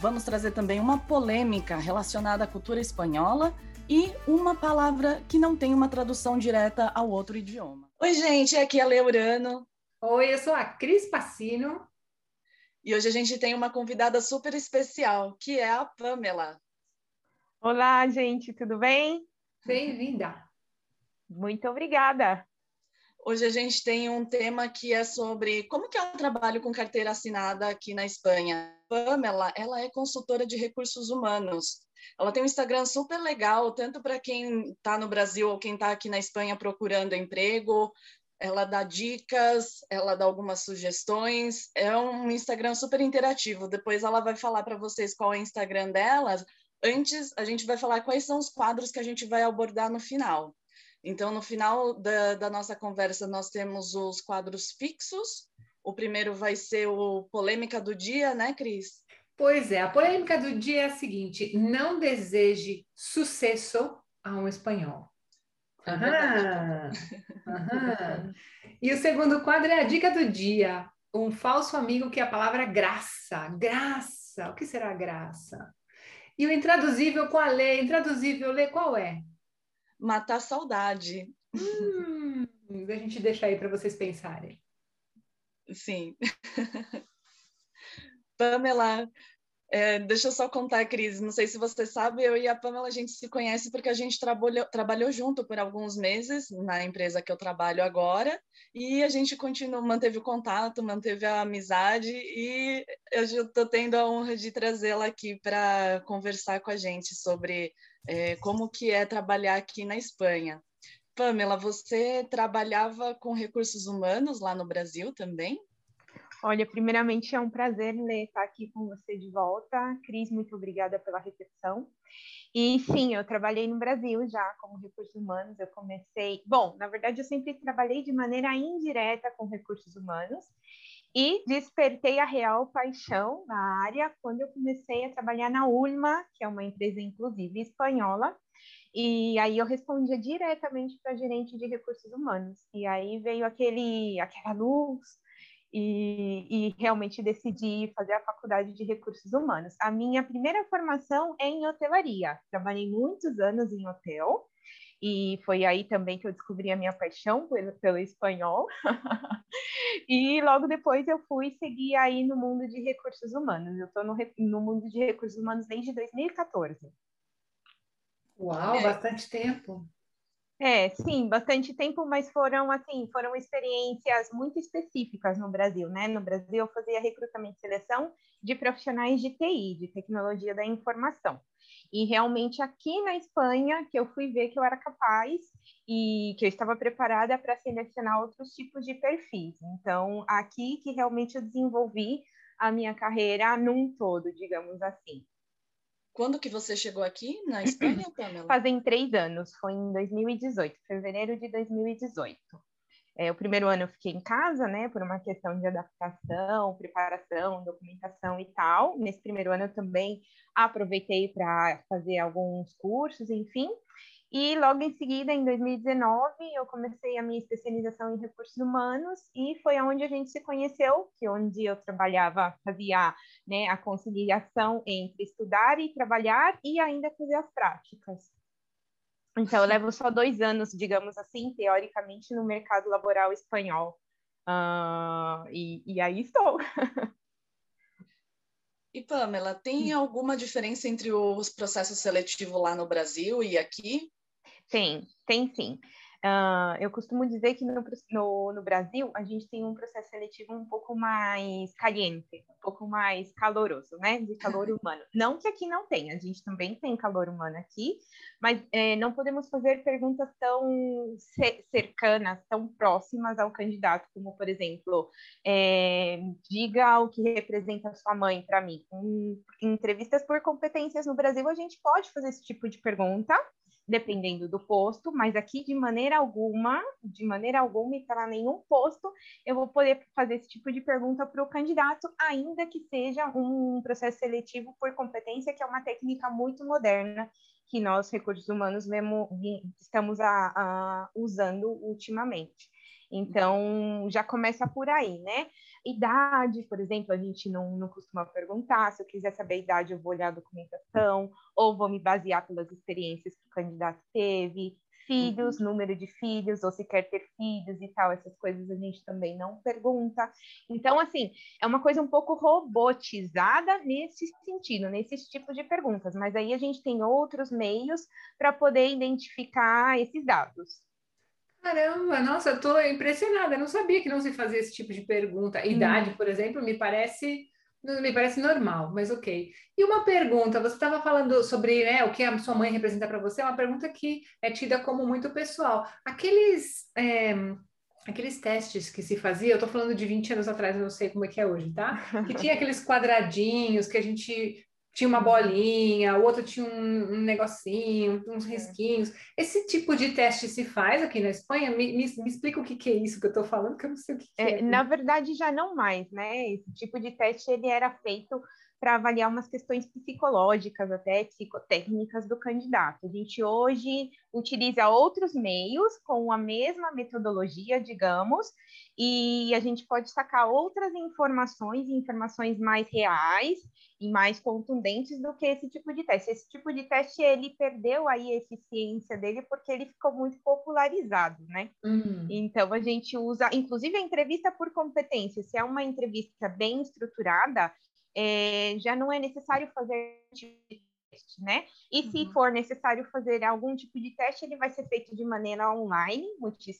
Vamos trazer também uma polêmica relacionada à cultura espanhola e uma palavra que não tem uma tradução direta ao outro idioma. Oi, gente, aqui é a Leurano. Oi, eu sou a Cris Passino. E hoje a gente tem uma convidada super especial, que é a Pamela. Olá, gente, tudo bem? Bem-vinda. Muito obrigada. Hoje a gente tem um tema que é sobre como que é o trabalho com carteira assinada aqui na Espanha. Pamela, ela é consultora de recursos humanos. Ela tem um Instagram super legal, tanto para quem está no Brasil ou quem está aqui na Espanha procurando emprego. Ela dá dicas, ela dá algumas sugestões. É um Instagram super interativo. Depois ela vai falar para vocês qual é o Instagram dela. Antes, a gente vai falar quais são os quadros que a gente vai abordar no final. Então, no final da, da nossa conversa, nós temos os quadros fixos. O primeiro vai ser o Polêmica do Dia, né, Cris? Pois é, a polêmica do dia é a seguinte: não deseje sucesso a um espanhol. É aham, aham. E o segundo quadro é a dica do dia: um falso amigo que é a palavra graça. Graça, o que será graça? E o intraduzível a lei, intraduzível lei qual é? matar a saudade. Hum, a gente deixa aí para vocês pensarem. Sim. Pamela, é, deixa eu só contar, Cris. Não sei se você sabe, eu e a Pamela a gente se conhece porque a gente trabalhou, trabalhou junto por alguns meses na empresa que eu trabalho agora e a gente continuou, manteve o contato, manteve a amizade e eu estou tendo a honra de trazê-la aqui para conversar com a gente sobre é, como que é trabalhar aqui na Espanha. Pamela, você trabalhava com recursos humanos lá no Brasil também? Olha, primeiramente é um prazer estar aqui com você de volta. Cris, muito obrigada pela recepção. E sim, eu trabalhei no Brasil já como recursos humanos. Eu comecei. Bom, na verdade, eu sempre trabalhei de maneira indireta com recursos humanos e despertei a real paixão na área quando eu comecei a trabalhar na Ulma, que é uma empresa inclusive espanhola, e aí eu respondia diretamente para a gerente de recursos humanos. E aí veio aquele aquela luz e, e, realmente decidi fazer a faculdade de recursos humanos. A minha primeira formação é em hotelaria. Trabalhei muitos anos em hotel e foi aí também que eu descobri a minha paixão pelo, pelo espanhol. e logo depois eu fui seguir aí no mundo de recursos humanos. Eu estou no, no mundo de recursos humanos desde 2014. Uau, é. bastante tempo. É, sim, bastante tempo, mas foram assim, foram experiências muito específicas no Brasil, né? No Brasil eu fazia recrutamento e seleção de profissionais de TI, de tecnologia da informação. E realmente aqui na Espanha que eu fui ver que eu era capaz e que eu estava preparada para selecionar outros tipos de perfis. Então, aqui que realmente eu desenvolvi a minha carreira num todo, digamos assim. Quando que você chegou aqui na Espanha, Pamela? Fazem três anos, foi em 2018, fevereiro de 2018. É, o primeiro ano eu fiquei em casa, né, por uma questão de adaptação, preparação, documentação e tal. Nesse primeiro ano eu também aproveitei para fazer alguns cursos, enfim. E logo em seguida, em 2019, eu comecei a minha especialização em recursos humanos e foi onde a gente se conheceu, que onde eu trabalhava, fazia né, a conciliação entre estudar e trabalhar e ainda fazer as práticas. Então, eu levo só dois anos, digamos assim, teoricamente, no mercado laboral espanhol. Uh, e, e aí estou. E Pamela, tem alguma diferença entre os processos seletivos lá no Brasil e aqui? Tem, tem sim. Uh, eu costumo dizer que no, no, no, Brasil a gente tem um processo seletivo um pouco mais caliente, um pouco mais caloroso, né? De calor humano. Não que aqui não tenha, a gente também tem calor humano aqui, mas é, não podemos fazer perguntas tão cercanas, tão próximas ao candidato, como, por exemplo, é, diga o que representa sua mãe para mim. Em, em entrevistas por competências no Brasil, a gente pode fazer esse tipo de pergunta dependendo do posto, mas aqui de maneira alguma, de maneira alguma e para nenhum posto, eu vou poder fazer esse tipo de pergunta para o candidato, ainda que seja um processo seletivo por competência, que é uma técnica muito moderna que nós, recursos humanos, mesmo, estamos a, a, usando ultimamente. Então, já começa por aí, né? Idade, por exemplo, a gente não, não costuma perguntar. Se eu quiser saber a idade, eu vou olhar a documentação, ou vou me basear pelas experiências que o candidato teve. Filhos, uhum. número de filhos, ou se quer ter filhos e tal, essas coisas a gente também não pergunta. Então, assim, é uma coisa um pouco robotizada nesse sentido, nesse tipo de perguntas, mas aí a gente tem outros meios para poder identificar esses dados. Caramba, nossa, eu estou impressionada. Eu não sabia que não se fazia esse tipo de pergunta. Idade, hum. por exemplo, me parece me parece normal, mas ok. E uma pergunta, você estava falando sobre né, o que a sua mãe representa para você, é uma pergunta que é tida como muito pessoal. Aqueles, é, aqueles testes que se fazia, eu estou falando de 20 anos atrás, eu não sei como é que é hoje, tá? Que tinha aqueles quadradinhos que a gente tinha uma bolinha, o outro tinha um, um negocinho, uns é. risquinhos. Esse tipo de teste se faz aqui na Espanha? Me, me, me explica o que, que, é isso que eu estou falando, que eu não sei o que, que é, é. Na verdade, já não mais, né? Esse tipo de teste ele era feito para avaliar umas questões psicológicas, até psicotécnicas do candidato. A gente hoje utiliza outros meios com a mesma metodologia, digamos, e a gente pode sacar outras informações, informações mais reais e mais contundentes do que esse tipo de teste. Esse tipo de teste ele perdeu aí a eficiência dele porque ele ficou muito popularizado, né? Uhum. Então a gente usa, inclusive a entrevista por competência, se é uma entrevista bem estruturada, é, já não é necessário fazer teste, né? E se uhum. for necessário fazer algum tipo de teste, ele vai ser feito de maneira online,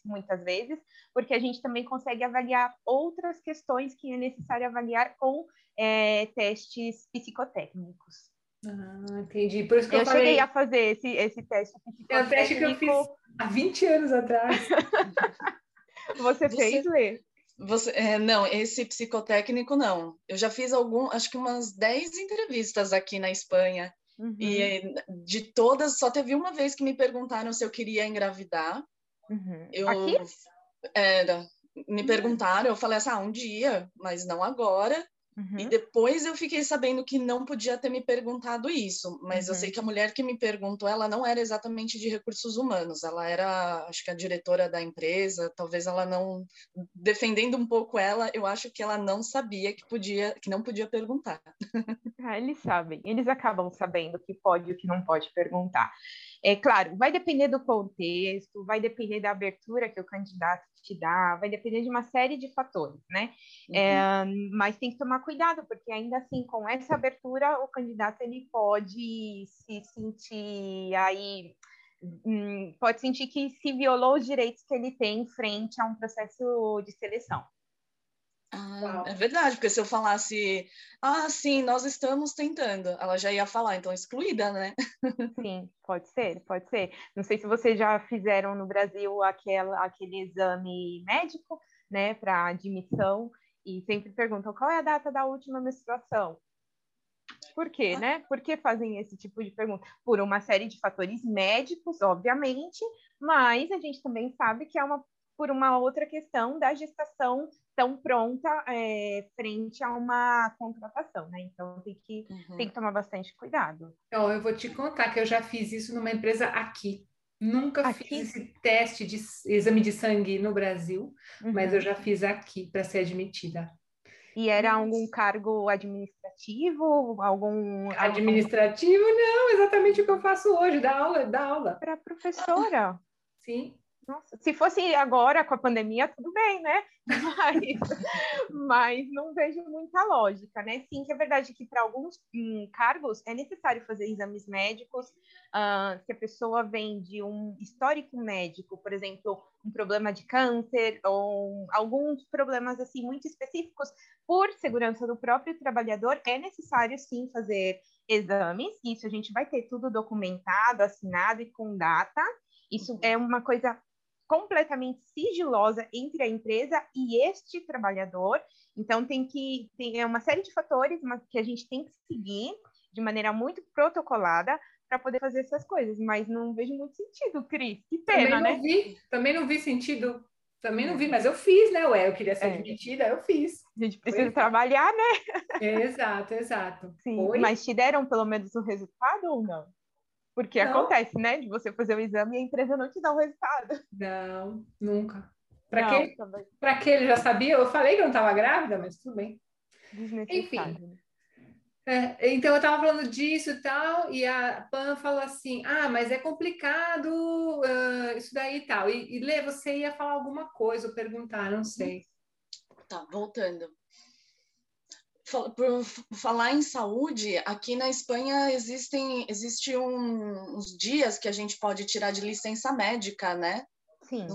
muitas vezes, porque a gente também consegue avaliar outras questões que é necessário avaliar com é, testes psicotécnicos. Ah, entendi. Por isso que eu, eu falei... cheguei a fazer esse, esse teste psicotécnico. É o teste que eu fiz há 20 anos atrás. Você, Você fez, Lê? Você, é, não, esse psicotécnico não. Eu já fiz algum, acho que umas 10 entrevistas aqui na Espanha. Uhum. E de todas, só teve uma vez que me perguntaram se eu queria engravidar. Uhum. Eu, aqui? Era. Me perguntaram, eu falei assim, ah, um dia, mas não agora. Uhum. E depois eu fiquei sabendo que não podia ter me perguntado isso, mas uhum. eu sei que a mulher que me perguntou, ela não era exatamente de recursos humanos, ela era, acho que a diretora da empresa, talvez ela não defendendo um pouco ela, eu acho que ela não sabia que podia, que não podia perguntar. Ah, eles sabem, eles acabam sabendo o que pode e o que não pode perguntar. É claro, vai depender do contexto, vai depender da abertura que o candidato te dá, vai depender de uma série de fatores, né? Uhum. É, mas tem que tomar cuidado, porque ainda assim, com essa abertura, o candidato ele pode se sentir aí hum, pode sentir que se violou os direitos que ele tem frente a um processo de seleção. Ah, é verdade, porque se eu falasse, ah, sim, nós estamos tentando, ela já ia falar, então excluída, né? Sim, pode ser, pode ser. Não sei se vocês já fizeram no Brasil aquela, aquele exame médico, né, para admissão, e sempre perguntam qual é a data da última menstruação. Por quê, ah. né? Por que fazem esse tipo de pergunta? Por uma série de fatores médicos, obviamente, mas a gente também sabe que é uma por uma outra questão da gestação tão pronta é, frente a uma contratação, né? Então tem que, uhum. tem que tomar bastante cuidado. Então, eu vou te contar que eu já fiz isso numa empresa aqui. Nunca aqui? fiz esse teste de exame de sangue no Brasil, uhum. mas eu já fiz aqui para ser admitida. E era algum cargo administrativo, algum administrativo? Não, exatamente o que eu faço hoje, dar aula, dar aula. Para professora. Sim. Nossa, se fosse agora com a pandemia, tudo bem, né? Mas, mas não vejo muita lógica, né? Sim, que é verdade que para alguns hum, cargos é necessário fazer exames médicos. Uh, se a pessoa vem de um histórico médico, por exemplo, um problema de câncer ou alguns problemas assim muito específicos, por segurança do próprio trabalhador, é necessário sim fazer exames. Isso a gente vai ter tudo documentado, assinado e com data. Isso é uma coisa completamente sigilosa entre a empresa e este trabalhador. Então tem que tem é uma série de fatores que a gente tem que seguir de maneira muito protocolada para poder fazer essas coisas, mas não vejo muito sentido, Cris. Que pena, também né? Vi, também não vi sentido. Também não vi, mas eu fiz, né? Ué, eu queria ser é. admitida, eu fiz. A gente precisa Foi. trabalhar, né? Exato, exato. Sim, Foi? mas te deram pelo menos o resultado ou não? Porque não. acontece, né? De você fazer o exame e a empresa não te dá o resultado. Não, nunca. Para que, pra que ele já sabia? Eu falei que eu não estava grávida, mas tudo bem. Enfim. Né? É, então eu estava falando disso e tal, e a Pan falou assim: ah, mas é complicado uh, isso daí e tal. E, e Lê, você ia falar alguma coisa ou perguntar, não sei. Tá, voltando por falar em saúde, aqui na Espanha existem existe um, uns dias que a gente pode tirar de licença médica, né? Sim.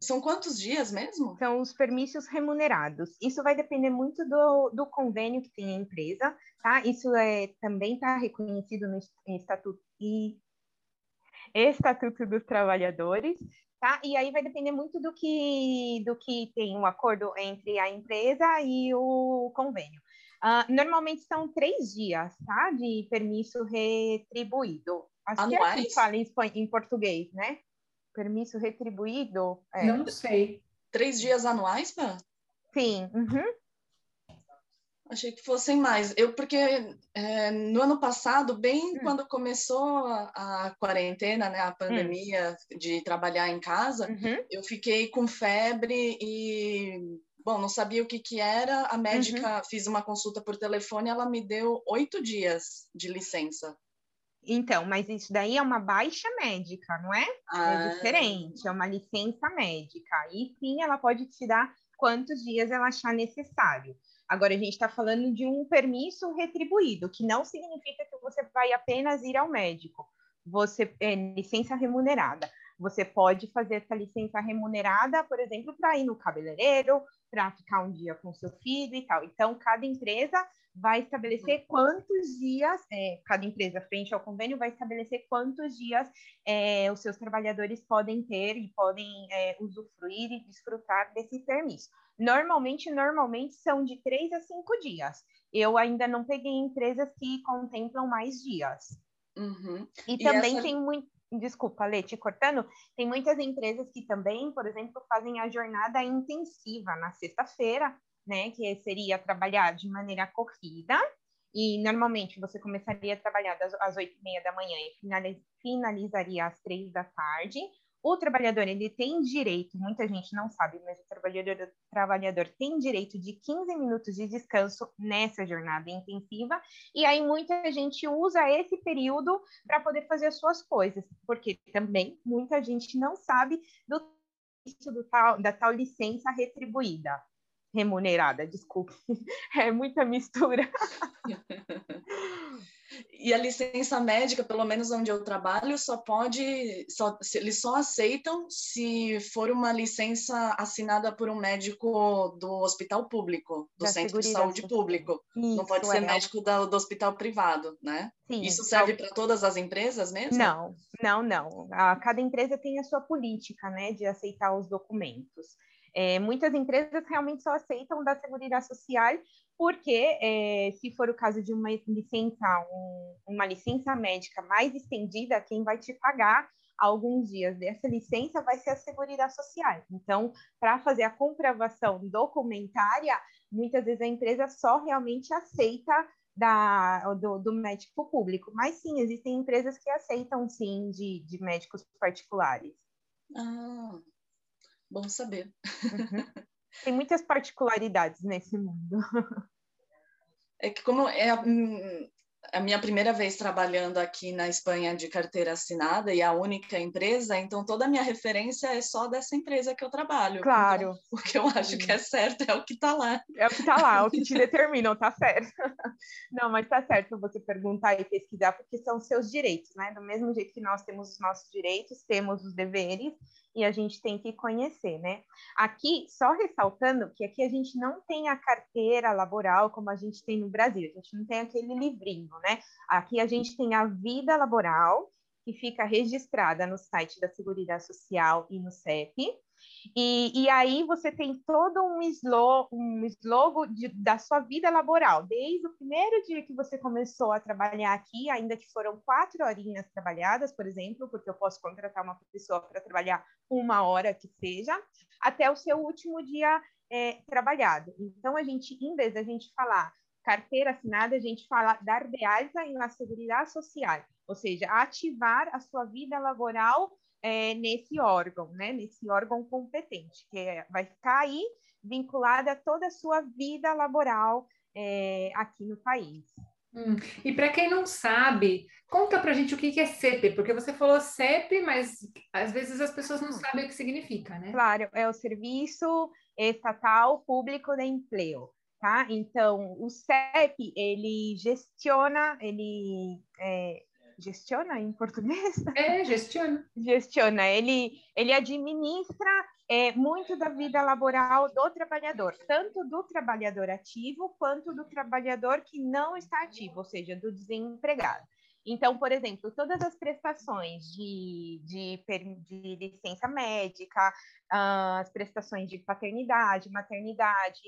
São quantos dias mesmo? São os permissos remunerados. Isso vai depender muito do, do convênio que tem a empresa, tá? Isso é, também está reconhecido no Estatuto e Estatuto dos Trabalhadores, tá? E aí vai depender muito do que do que tem um acordo entre a empresa e o convênio. Uh, normalmente são três dias, tá? De permisso retribuído. Acho Anuais? que é assim fala em, em português, né? Permisso retribuído. É. Não sei. Três dias anuais, Pã? Sim. Uhum. Achei que fossem mais. Eu, porque é, no ano passado, bem hum. quando começou a, a, quarentena, né, a pandemia hum. de trabalhar em casa, uhum. eu fiquei com febre e Bom, não sabia o que que era. A médica uhum. fiz uma consulta por telefone, ela me deu oito dias de licença. Então, mas isso daí é uma baixa médica, não é? é ah. É diferente, é uma licença médica. E sim, ela pode te dar quantos dias ela achar necessário. Agora, a gente está falando de um permisso retribuído, que não significa que você vai apenas ir ao médico. Você é licença remunerada. Você pode fazer essa licença remunerada, por exemplo, para ir no cabeleireiro, para ficar um dia com seu filho e tal. Então, cada empresa vai estabelecer quantos dias, é, cada empresa frente ao convênio vai estabelecer quantos dias é, os seus trabalhadores podem ter e podem é, usufruir e desfrutar desse permisso. Normalmente, normalmente são de três a cinco dias. Eu ainda não peguei empresas que contemplam mais dias. Uhum. E, e também essa... tem muito desculpa, Lê, te cortando, tem muitas empresas que também, por exemplo, fazem a jornada intensiva na sexta-feira, né, que seria trabalhar de maneira corrida, e normalmente você começaria a trabalhar às oito e meia da manhã e finalizaria às três da tarde, o trabalhador ele tem direito, muita gente não sabe, mas o trabalhador, o trabalhador tem direito de 15 minutos de descanso nessa jornada intensiva, e aí muita gente usa esse período para poder fazer as suas coisas, porque também muita gente não sabe do, do tal, da tal licença retribuída remunerada, desculpe, é muita mistura. E a licença médica, pelo menos onde eu trabalho, só pode, só, eles só aceitam se for uma licença assinada por um médico do hospital público, do da centro de saúde público. Isso, Não pode ser é. médico do, do, hospital privado, né? Sim, Isso serve para todas as empresas mesmo? Não, não, não. A, cada empresa tem a sua política, né, de aceitar os documentos. É, muitas empresas realmente só aceitam da Seguridade Social porque, é, se for o caso de uma licença, um, uma licença médica mais estendida, quem vai te pagar alguns dias dessa licença vai ser a Seguridade Social. Então, para fazer a comprovação documentária, muitas vezes a empresa só realmente aceita da, do, do, médico público. Mas sim, existem empresas que aceitam sim de, de médicos particulares. Ah, bom saber. Uhum. Tem muitas particularidades nesse mundo. É que como é, hum, a minha primeira vez trabalhando aqui na Espanha de carteira assinada e a única empresa, então toda a minha referência é só dessa empresa que eu trabalho. Claro. Então, o que eu acho que é certo é o que está lá. É o que está lá, é o que te determina, tá certo. Não, mas tá certo você perguntar e pesquisar, porque são seus direitos, né? Do mesmo jeito que nós temos os nossos direitos, temos os deveres, e a gente tem que conhecer, né? Aqui, só ressaltando que aqui a gente não tem a carteira laboral como a gente tem no Brasil, a gente não tem aquele livrinho, né? Aqui a gente tem a vida laboral, que fica registrada no site da Seguridade Social e no CEP, e, e aí você tem todo um, slogan, um slogan de, da sua vida laboral, desde o primeiro dia que você começou a trabalhar aqui, ainda que foram quatro horinhas trabalhadas, por exemplo, porque eu posso contratar uma pessoa para trabalhar uma hora que seja, até o seu último dia é, trabalhado. Então, a gente, em vez da gente falar carteira assinada, a gente fala dar de alta em la seguridade social, ou seja, ativar a sua vida laboral é, nesse órgão, né? Nesse órgão competente, que é, vai ficar aí vinculada a toda a sua vida laboral é, aqui no país. Hum. E para quem não sabe, conta para a gente o que é CEP, porque você falou CEP, mas às vezes as pessoas não hum. sabem o que significa, né? Claro, é o Serviço Estatal Público de Emprego, tá? Então, o CEP, ele gestiona, ele é, gestiona em português? É, gestiona. gestiona. Ele, ele administra é, muito da vida laboral do trabalhador, tanto do trabalhador ativo quanto do trabalhador que não está ativo, ou seja, do desempregado. Então, por exemplo, todas as prestações de, de, de licença médica, uh, as prestações de paternidade, maternidade,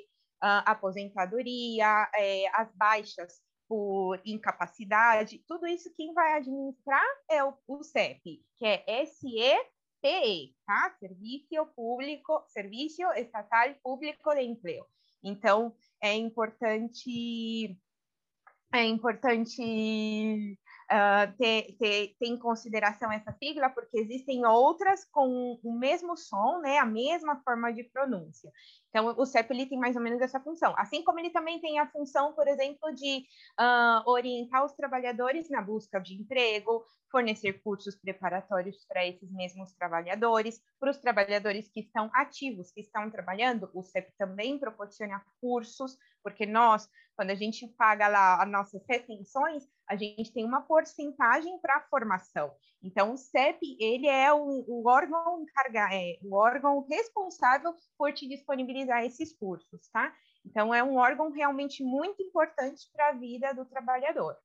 aposentadoria, é, as baixas por incapacidade, tudo isso quem vai administrar é o, o CEP, que é SEPE, tá? Serviço Público, Serviço Estatal Público de Emprego. Então, é importante é importante uh, ter, ter, ter, em consideração essa sigla, porque existem outras com o mesmo som, né, a mesma forma de pronúncia. Então, o CEP ele tem mais ou menos essa função. Assim como ele também tem a função, por exemplo, de uh, orientar os trabalhadores na busca de emprego, fornecer cursos preparatórios para esses mesmos trabalhadores, para os trabalhadores que estão ativos, que estão trabalhando, o CEP também proporciona cursos, porque nós, quando a gente paga lá as nossas retenções, a gente tem uma porcentagem para a formação. Então, o CEP, ele é o, o órgão encarga, é, o órgão responsável por te disponibilizar esses cursos, tá? Então, é um órgão realmente muito importante para a vida do trabalhador.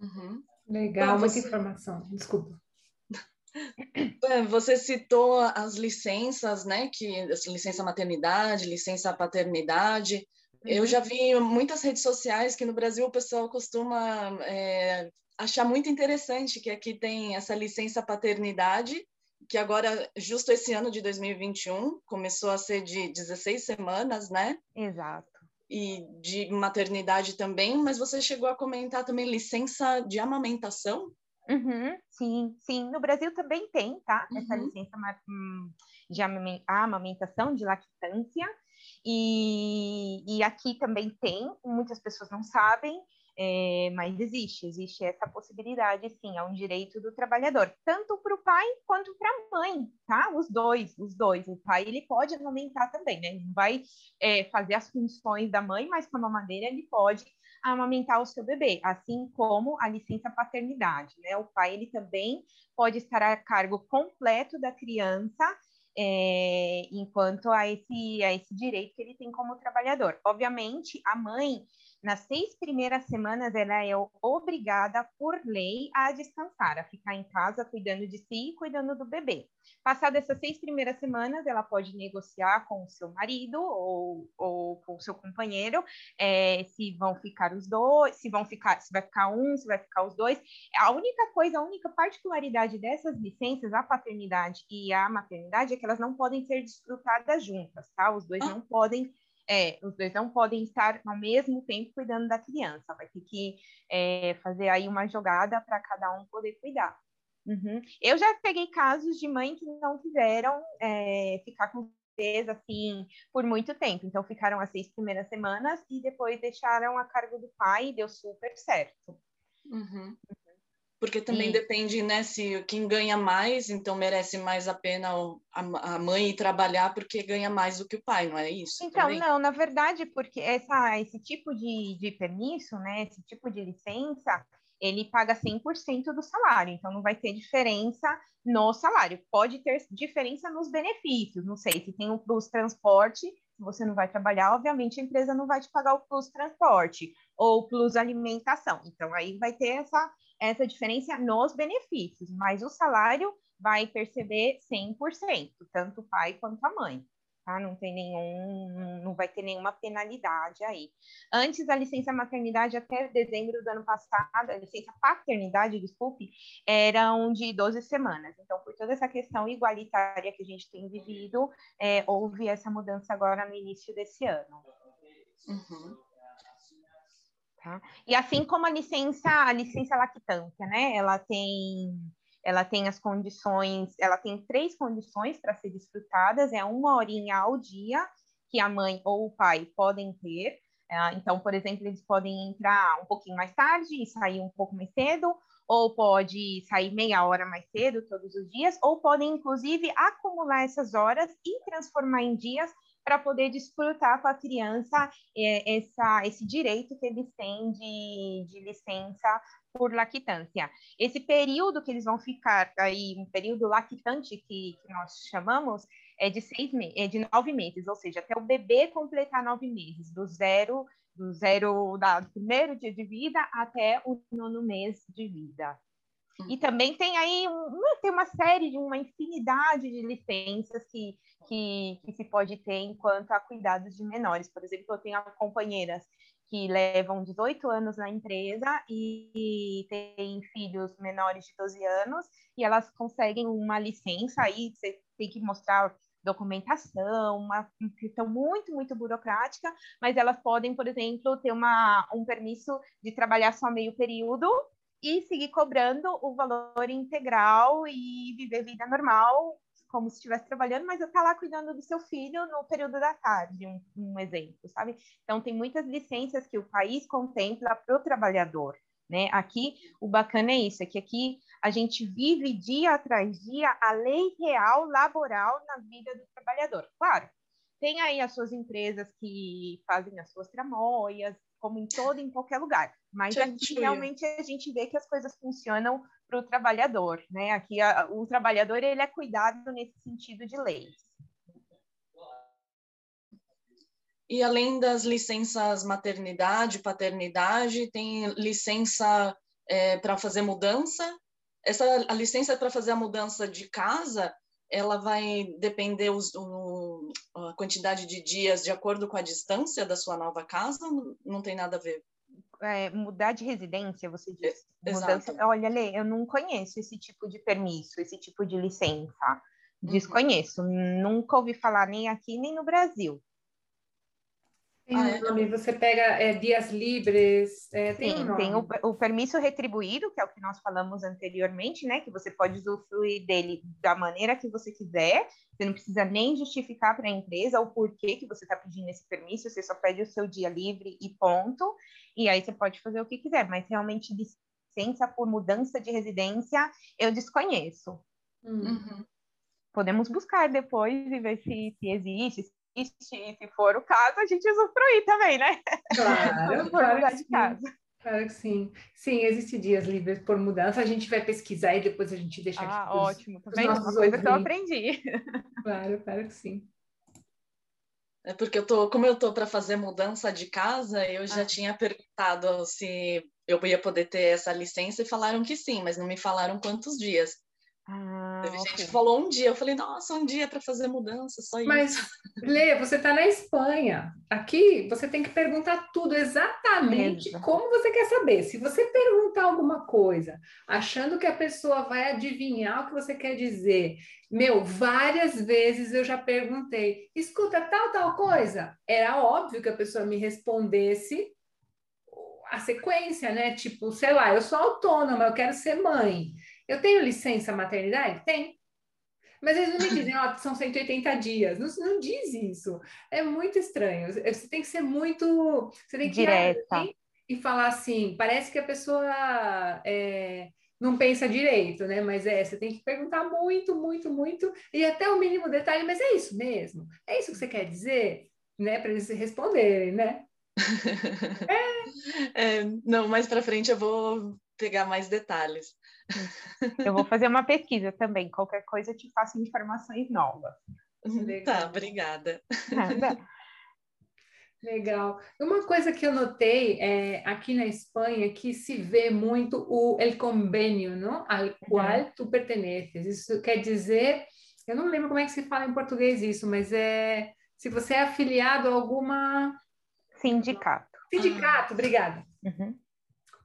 Uhum. Legal, então, muita você... informação. Desculpa. Você citou as licenças, né? Que licença maternidade, licença paternidade. Eu uhum. já vi muitas redes sociais que no Brasil o pessoal costuma é, achar muito interessante que aqui tem essa licença paternidade, que agora, justo esse ano de 2021, começou a ser de 16 semanas, né? Exato. E de maternidade também, mas você chegou a comentar também licença de amamentação? Uhum, sim, sim. No Brasil também tem, tá? Essa uhum. licença hum, de amamentação, de lactância. E, e aqui também tem, muitas pessoas não sabem, é, mas existe, existe essa possibilidade, sim, é um direito do trabalhador, tanto para o pai quanto para a mãe, tá? Os dois, os dois. O pai ele pode amamentar também, né? Ele não vai é, fazer as funções da mãe, mas com a mamadeira ele pode amamentar o seu bebê, assim como a licença paternidade, né? O pai ele também pode estar a cargo completo da criança é, enquanto a esse, a esse direito que ele tem como trabalhador. Obviamente, a mãe nas seis primeiras semanas, ela é obrigada, por lei, a descansar, a ficar em casa cuidando de si e cuidando do bebê. Passadas essas seis primeiras semanas, ela pode negociar com o seu marido ou, ou com o seu companheiro é, se vão ficar os dois, se vão ficar, se vai ficar um, se vai ficar os dois. A única coisa, a única particularidade dessas licenças, a paternidade e a maternidade, é que elas não podem ser desfrutadas juntas, tá? Os dois não podem é, os dois não podem estar ao mesmo tempo cuidando da criança, vai ter que é, fazer aí uma jogada para cada um poder cuidar. Uhum. Eu já peguei casos de mãe que não quiseram é, ficar com empresa, assim, por muito tempo. Então, ficaram as seis primeiras semanas e depois deixaram a cargo do pai e deu super certo. Uhum. Porque também e... depende, né, se quem ganha mais, então merece mais a pena a, mãe ir trabalhar porque ganha mais do que o pai, não é isso? Então, também? não, na verdade, porque essa, esse tipo de, de permisso, né, esse tipo de licença, ele paga 100% do salário, então não vai ter diferença no salário. Pode ter diferença nos benefícios, não sei, se tem o plus transporte, se você não vai trabalhar, obviamente a empresa não vai te pagar o plus transporte ou plus alimentação. Então aí vai ter essa essa diferença nos benefícios, mas o salário vai perceber 100%, tanto o pai quanto a mãe. Tá? Não tem nenhum, não vai ter nenhuma penalidade aí. Antes da licença maternidade, até dezembro do ano passado, a licença paternidade, desculpe, eram de 12 semanas. Então, por toda essa questão igualitária que a gente tem vivido, é, houve essa mudança agora no início desse ano. Uhum. Tá? E assim como a licença, a licença lactância, né? Ela tem, ela tem as condições, ela tem três condições para ser desfrutadas, é uma horinha ao dia que a mãe ou o pai podem ter. É, então, por exemplo, eles podem entrar um pouquinho mais tarde e sair um pouco mais cedo, ou pode sair meia hora mais cedo todos os dias, ou podem, inclusive, acumular essas horas e transformar em dias para poder desfrutar com a criança é, essa, esse direito que eles têm de, de licença por lactância. Esse período que eles vão ficar aí, um período lactante que, que nós chamamos, é de seis é de nove meses, ou seja, até o bebê completar nove meses, do zero, do zero da, do primeiro dia de vida até o nono mês de vida. E também tem aí um, tem uma série de uma infinidade de licenças que, que, que se pode ter enquanto a cuidados de menores. Por exemplo, eu tenho companheiras que levam 18 anos na empresa e, e têm filhos menores de 12 anos e elas conseguem uma licença aí, você tem que mostrar documentação, uma questão muito, muito burocrática, mas elas podem, por exemplo, ter uma, um permisso de trabalhar só meio período e seguir cobrando o valor integral e viver vida normal, como se estivesse trabalhando, mas eu estar tá lá cuidando do seu filho no período da tarde, um, um exemplo, sabe? Então, tem muitas licenças que o país contempla para o trabalhador. Né? Aqui, o bacana é isso, é que aqui a gente vive dia atrás dia a lei real laboral na vida do trabalhador. Claro, tem aí as suas empresas que fazem as suas tramóias, como em todo em qualquer lugar. Mas aqui realmente a gente vê que as coisas funcionam para o trabalhador, né? Aqui a, o trabalhador ele é cuidado nesse sentido de leis. E além das licenças maternidade, paternidade, tem licença é, para fazer mudança. Essa a licença para fazer a mudança de casa ela vai depender os, o, a quantidade de dias de acordo com a distância da sua nova casa? Não tem nada a ver. É, mudar de residência, você diz? É, mudança, olha, Lê, eu não conheço esse tipo de permisso, esse tipo de licença. Uhum. Desconheço, uhum. nunca ouvi falar nem aqui nem no Brasil. Tem ah, nome, você pega é, dias livres, é, tem Sim, um tem o, o, permisso retribuído, que é o que nós falamos anteriormente, né? Que você pode usufruir dele da maneira que você quiser, você não precisa nem justificar para a empresa o porquê que você está pedindo esse permisso, você só pede o seu dia livre e ponto, e aí você pode fazer o que quiser, mas realmente licença por mudança de residência eu desconheço. Uhum. Podemos buscar depois e ver se, se existe, e se for o caso, a gente usufruir também, né? Claro, claro, de casa. Claro que sim. Sim, existem dias livres por mudança. A gente vai pesquisar e depois a gente deixa ah, aqui. Ah, ótimo. Também tá uma coisa que eu aprendi. Claro, claro que sim. É porque eu tô, como eu tô para fazer mudança de casa, eu já ah. tinha perguntado se eu ia poder ter essa licença e falaram que sim, mas não me falaram quantos dias. Ah, a gente okay. falou um dia, eu falei, nossa, um dia para fazer mudança, só isso. Mas, Lê, você está na Espanha. Aqui você tem que perguntar tudo exatamente como você quer saber. Se você perguntar alguma coisa, achando que a pessoa vai adivinhar o que você quer dizer, meu, várias vezes eu já perguntei, escuta tal, tal coisa. Era óbvio que a pessoa me respondesse a sequência, né? Tipo, sei lá, eu sou autônoma, eu quero ser mãe. Eu tenho licença maternidade? Tem. Mas eles não me dizem, ó, são 180 dias. Não, não diz isso. É muito estranho. Você tem que ser muito. Você tem que Direta. e falar assim. Parece que a pessoa é, não pensa direito, né? Mas é, você tem que perguntar muito, muito, muito, e até o mínimo detalhe, mas é isso mesmo? É isso que você quer dizer? Né? Para eles responderem, né? É. É, não, mais para frente eu vou pegar mais detalhes. Eu vou fazer uma pesquisa também. Qualquer coisa eu te faço informações novas. Legal. Tá, obrigada. Nada. Legal. Uma coisa que eu notei é, aqui na Espanha que se vê muito o el convênio, não? Al qual uhum. tu perteneces. Isso quer dizer, eu não lembro como é que se fala em português isso, mas é se você é afiliado a alguma sindicato. Sindicato, obrigada. Uhum.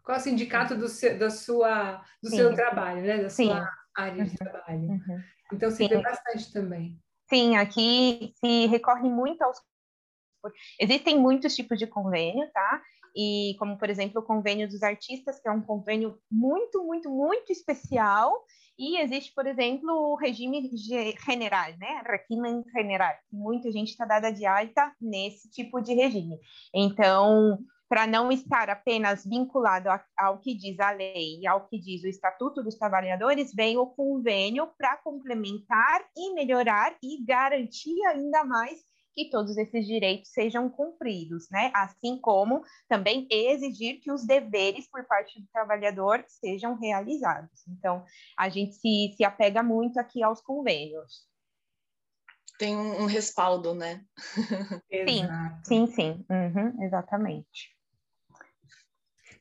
Qual é o sindicato do seu, da sua, do seu trabalho, né? Da Sim. sua área de uhum. trabalho. Uhum. Então se Sim. vê bastante também. Sim, aqui se recorre muito aos. Existem muitos tipos de convênio, tá? E como, por exemplo, o convênio dos artistas, que é um convênio muito, muito, muito especial. E existe, por exemplo, o regime general, né? Regime general. Muita gente está dada de alta nesse tipo de regime. Então, para não estar apenas vinculado ao que diz a lei e ao que diz o Estatuto dos Trabalhadores, vem o convênio para complementar e melhorar e garantir ainda mais que todos esses direitos sejam cumpridos, né? Assim como também exigir que os deveres por parte do trabalhador sejam realizados. Então, a gente se, se apega muito aqui aos convênios. Tem um, um respaldo, né? sim, sim, sim, uhum, exatamente.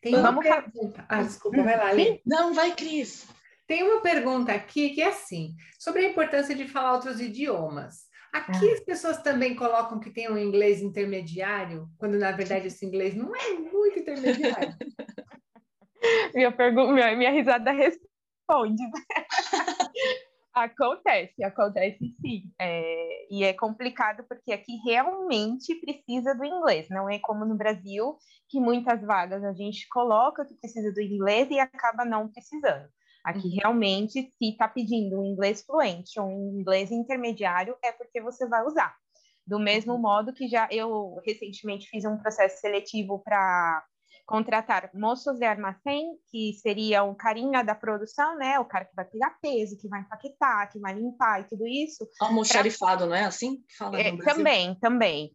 Tem uma Vamos pergunta. Ah, desculpa, vai lá, Lê. Não, vai, Cris. Tem uma pergunta aqui que é assim, sobre a importância de falar outros idiomas. Aqui ah. as pessoas também colocam que tem um inglês intermediário, quando na verdade esse inglês não é muito intermediário. minha, pergunta, minha, minha risada responde. Acontece, acontece sim. É, e é complicado porque aqui realmente precisa do inglês. Não é como no Brasil, que muitas vagas a gente coloca que precisa do inglês e acaba não precisando. Aqui uhum. realmente, se está pedindo um inglês fluente ou um inglês intermediário, é porque você vai usar. Do mesmo uhum. modo que já eu recentemente fiz um processo seletivo para contratar moços de armazém, que seria o carinha da produção, né? O cara que vai pegar peso, que vai empaquetar, que vai limpar e tudo isso. Almoxarifado, pra... não é assim? Fala é, também, também.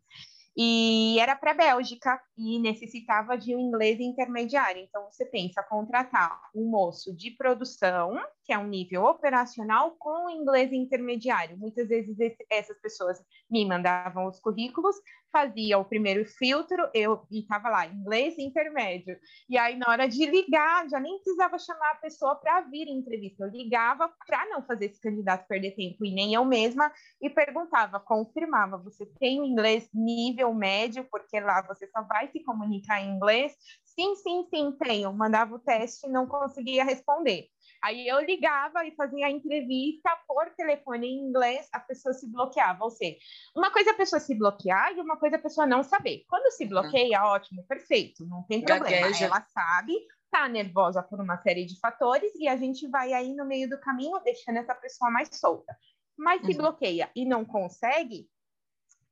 E era para a Bélgica e necessitava de um inglês intermediário. Então, você pensa contratar um moço de produção, que é um nível operacional, com inglês intermediário. Muitas vezes essas pessoas me mandavam os currículos, fazia o primeiro filtro, eu estava lá, inglês intermédio. E aí, na hora de ligar, já nem precisava chamar a pessoa para vir em entrevista. Eu ligava para não fazer esse candidato perder tempo, e nem eu mesma, e perguntava, confirmava, você tem o inglês nível médio, porque lá você só vai se comunicar em inglês? Sim, sim, sim, tenho. Mandava o teste e não conseguia responder. Aí eu ligava e fazia a entrevista por telefone em inglês, a pessoa se bloqueava. Ou seja, uma coisa é a pessoa se bloquear e uma coisa é a pessoa não saber. Quando se bloqueia, uhum. ótimo, perfeito, não tem problema. Gagueja. Ela sabe, tá nervosa por uma série de fatores e a gente vai aí no meio do caminho deixando essa pessoa mais solta. Mas se uhum. bloqueia e não consegue,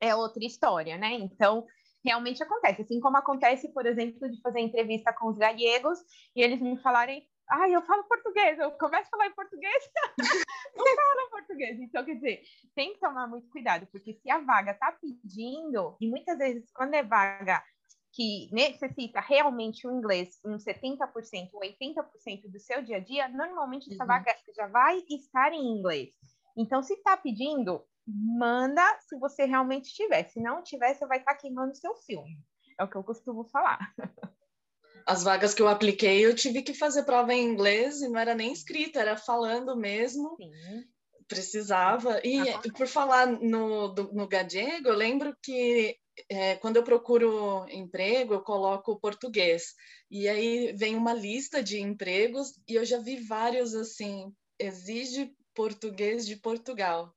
é outra história, né? Então, realmente acontece. Assim como acontece, por exemplo, de fazer entrevista com os gallegos e eles me falarem Ai, eu falo português, eu começo a falar em português, não falo português. Então, quer dizer, tem que tomar muito cuidado, porque se a vaga está pedindo, e muitas vezes quando é vaga que necessita realmente o inglês um 70% ou 80% do seu dia a dia, normalmente essa uhum. vaga já vai estar em inglês. Então, se está pedindo, manda se você realmente tiver. Se não tiver, você vai estar tá queimando seu filme. É o que eu costumo falar. as vagas que eu apliquei, eu tive que fazer prova em inglês e não era nem escrita, era falando mesmo. Sim. Precisava. E por falar no, do, no Gadiego, eu lembro que é, quando eu procuro emprego, eu coloco português. E aí vem uma lista de empregos e eu já vi vários assim, exige português de Portugal.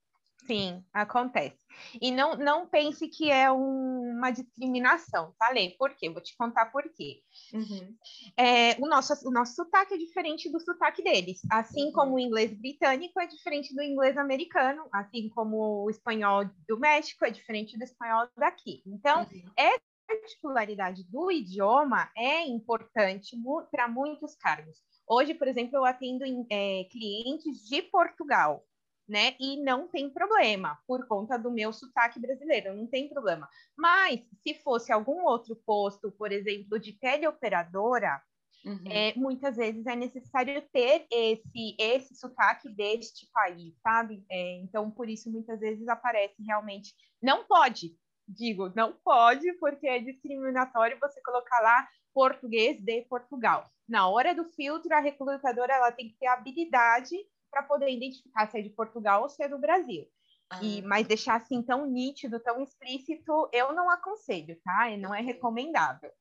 Sim, acontece. E não, não pense que é um, uma discriminação, tá, Lê? Por quê? Vou te contar por quê. Uhum. É, o, nosso, o nosso sotaque é diferente do sotaque deles. Assim como o inglês britânico é diferente do inglês americano, assim como o espanhol do México é diferente do espanhol daqui. Então, uhum. essa particularidade do idioma é importante para muitos cargos. Hoje, por exemplo, eu atendo é, clientes de Portugal né? E não tem problema, por conta do meu sotaque brasileiro, não tem problema. Mas se fosse algum outro posto, por exemplo, de teleoperadora, uhum. é, muitas vezes é necessário ter esse, esse sotaque deste país, sabe? É, então, por isso, muitas vezes aparece realmente. Não pode, digo, não pode, porque é discriminatório você colocar lá português de Portugal. Na hora do filtro, a recrutadora ela tem que ter habilidade para poder identificar se é de Portugal ou se é do Brasil. Ah. E, mas deixar assim tão nítido, tão explícito, eu não aconselho, tá? E não é recomendável.